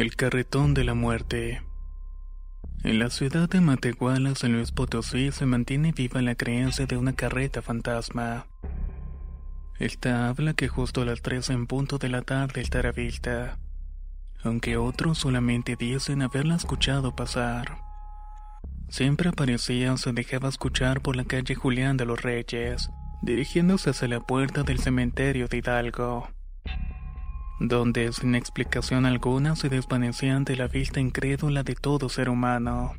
El carretón de la muerte. En la ciudad de Matehuala, San Luis Potosí, se mantiene viva la creencia de una carreta fantasma. Esta habla que justo a las 3 en punto de la tarde estará vista, aunque otros solamente dicen haberla escuchado pasar. Siempre aparecía o se dejaba escuchar por la calle Julián de los Reyes, dirigiéndose hacia la puerta del cementerio de Hidalgo donde sin explicación alguna se desvanecía ante la vista incrédula de todo ser humano.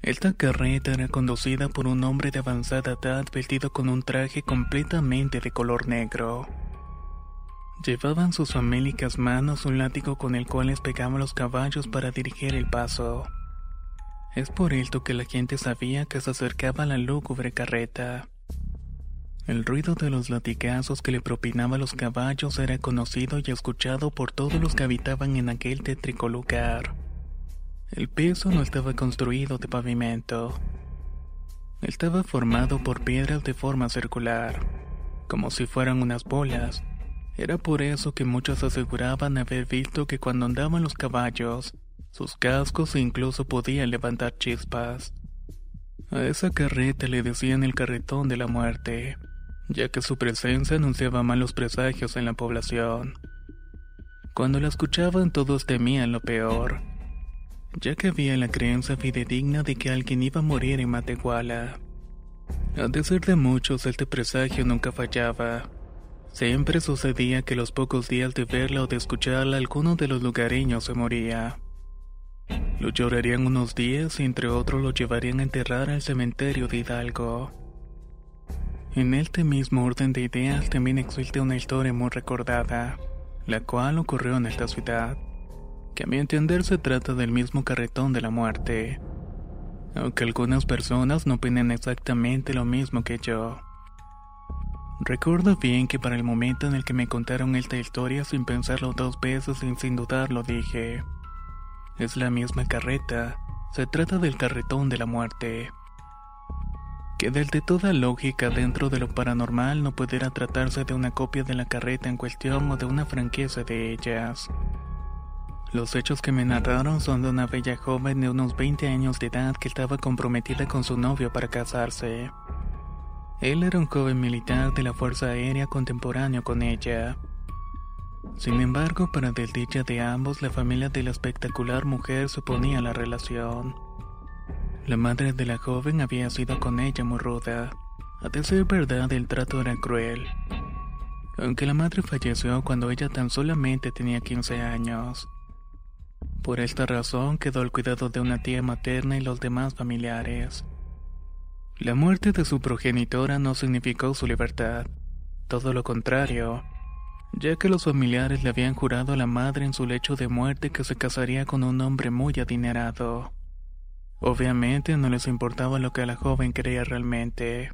Esta carreta era conducida por un hombre de avanzada edad vestido con un traje completamente de color negro. Llevaba en sus famélicas manos un látigo con el cual les pegaban los caballos para dirigir el paso. Es por esto que la gente sabía que se acercaba a la lúgubre carreta. El ruido de los latigazos que le propinaban los caballos era conocido y escuchado por todos los que habitaban en aquel tétrico lugar. El piso no estaba construido de pavimento. Estaba formado por piedras de forma circular, como si fueran unas bolas. Era por eso que muchos aseguraban haber visto que cuando andaban los caballos, sus cascos incluso podían levantar chispas. A esa carreta le decían el carretón de la muerte ya que su presencia anunciaba malos presagios en la población. Cuando la escuchaban todos temían lo peor, ya que había la creencia fidedigna de que alguien iba a morir en Matehuala. A decir de muchos, este presagio nunca fallaba. Siempre sucedía que los pocos días de verla o de escucharla alguno de los lugareños se moría. Lo llorarían unos días y entre otros lo llevarían a enterrar al cementerio de Hidalgo. En este mismo orden de ideas también existe una historia muy recordada, la cual ocurrió en esta ciudad, que a mi entender se trata del mismo carretón de la muerte, aunque algunas personas no opinan exactamente lo mismo que yo. Recuerdo bien que para el momento en el que me contaron esta historia sin pensarlo dos veces y sin dudarlo dije, es la misma carreta, se trata del carretón de la muerte que desde toda lógica dentro de lo paranormal no pudiera tratarse de una copia de la carreta en cuestión o de una franqueza de ellas. Los hechos que me narraron son de una bella joven de unos 20 años de edad que estaba comprometida con su novio para casarse. Él era un joven militar de la Fuerza Aérea contemporáneo con ella. Sin embargo, para desdicha de ambos, la familia de la espectacular mujer suponía la relación. La madre de la joven había sido con ella muy ruda. A decir verdad, el trato era cruel. Aunque la madre falleció cuando ella tan solamente tenía 15 años. Por esta razón quedó al cuidado de una tía materna y los demás familiares. La muerte de su progenitora no significó su libertad, todo lo contrario, ya que los familiares le habían jurado a la madre en su lecho de muerte que se casaría con un hombre muy adinerado. Obviamente no les importaba lo que la joven creía realmente.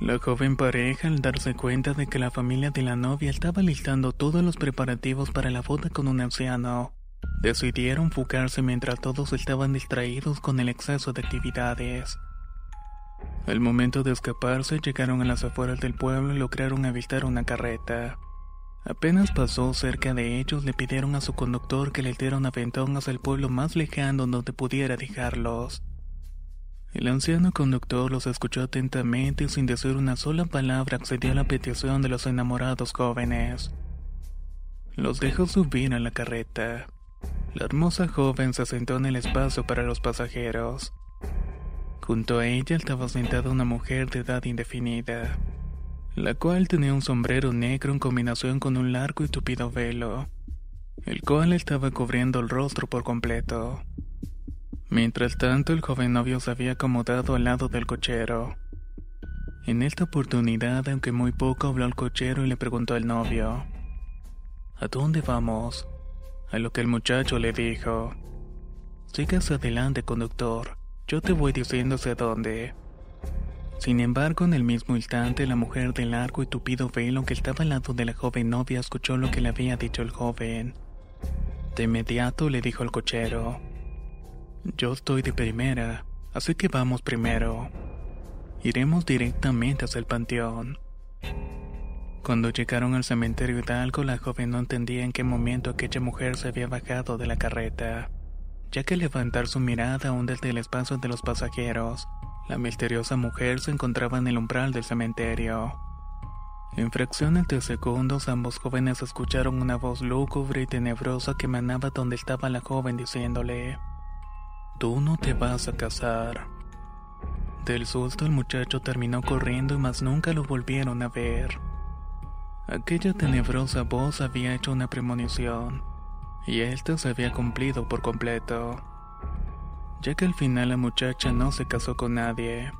La joven pareja, al darse cuenta de que la familia de la novia estaba listando todos los preparativos para la boda con un anciano, decidieron fugarse mientras todos estaban distraídos con el exceso de actividades. Al momento de escaparse, llegaron a las afueras del pueblo y lograron avistar una carreta. Apenas pasó cerca de ellos, le pidieron a su conductor que les diera un aventón hacia el pueblo más lejano donde pudiera dejarlos. El anciano conductor los escuchó atentamente y sin decir una sola palabra accedió a la petición de los enamorados jóvenes. Los dejó subir a la carreta. La hermosa joven se sentó en el espacio para los pasajeros. Junto a ella estaba sentada una mujer de edad indefinida, la cual tenía un sombrero negro en combinación con un largo y tupido velo, el cual estaba cubriendo el rostro por completo. Mientras tanto, el joven novio se había acomodado al lado del cochero. En esta oportunidad, aunque muy poco, habló al cochero y le preguntó al novio: ¿A dónde vamos? A lo que el muchacho le dijo: Sigas adelante, conductor. Yo te voy diciendo hacia dónde. Sin embargo, en el mismo instante, la mujer de largo y tupido velo que estaba al lado de la joven novia escuchó lo que le había dicho el joven. De inmediato le dijo al cochero: yo estoy de primera, así que vamos primero. Iremos directamente hacia el panteón. Cuando llegaron al cementerio Hidalgo, la joven no entendía en qué momento aquella mujer se había bajado de la carreta, ya que levantar su mirada aún desde el espacio de los pasajeros, la misteriosa mujer se encontraba en el umbral del cementerio. En fracciones de segundos ambos jóvenes escucharon una voz lúgubre y tenebrosa que emanaba donde estaba la joven diciéndole Tú no te vas a casar. Del susto el muchacho terminó corriendo y más nunca lo volvieron a ver. Aquella tenebrosa voz había hecho una premonición, y esta se había cumplido por completo, ya que al final la muchacha no se casó con nadie.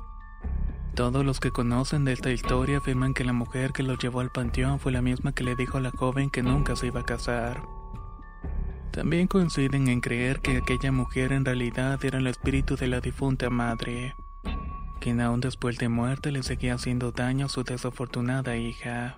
Todos los que conocen de esta historia afirman que la mujer que lo llevó al panteón fue la misma que le dijo a la joven que nunca se iba a casar. También coinciden en creer que aquella mujer en realidad era el espíritu de la difunta madre, quien aún después de muerte le seguía haciendo daño a su desafortunada hija.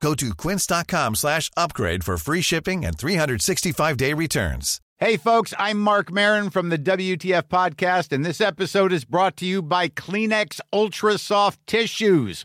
Go to quince.com slash upgrade for free shipping and 365-day returns. Hey, folks, I'm Mark Marin from the WTF Podcast, and this episode is brought to you by Kleenex Ultra Soft Tissues,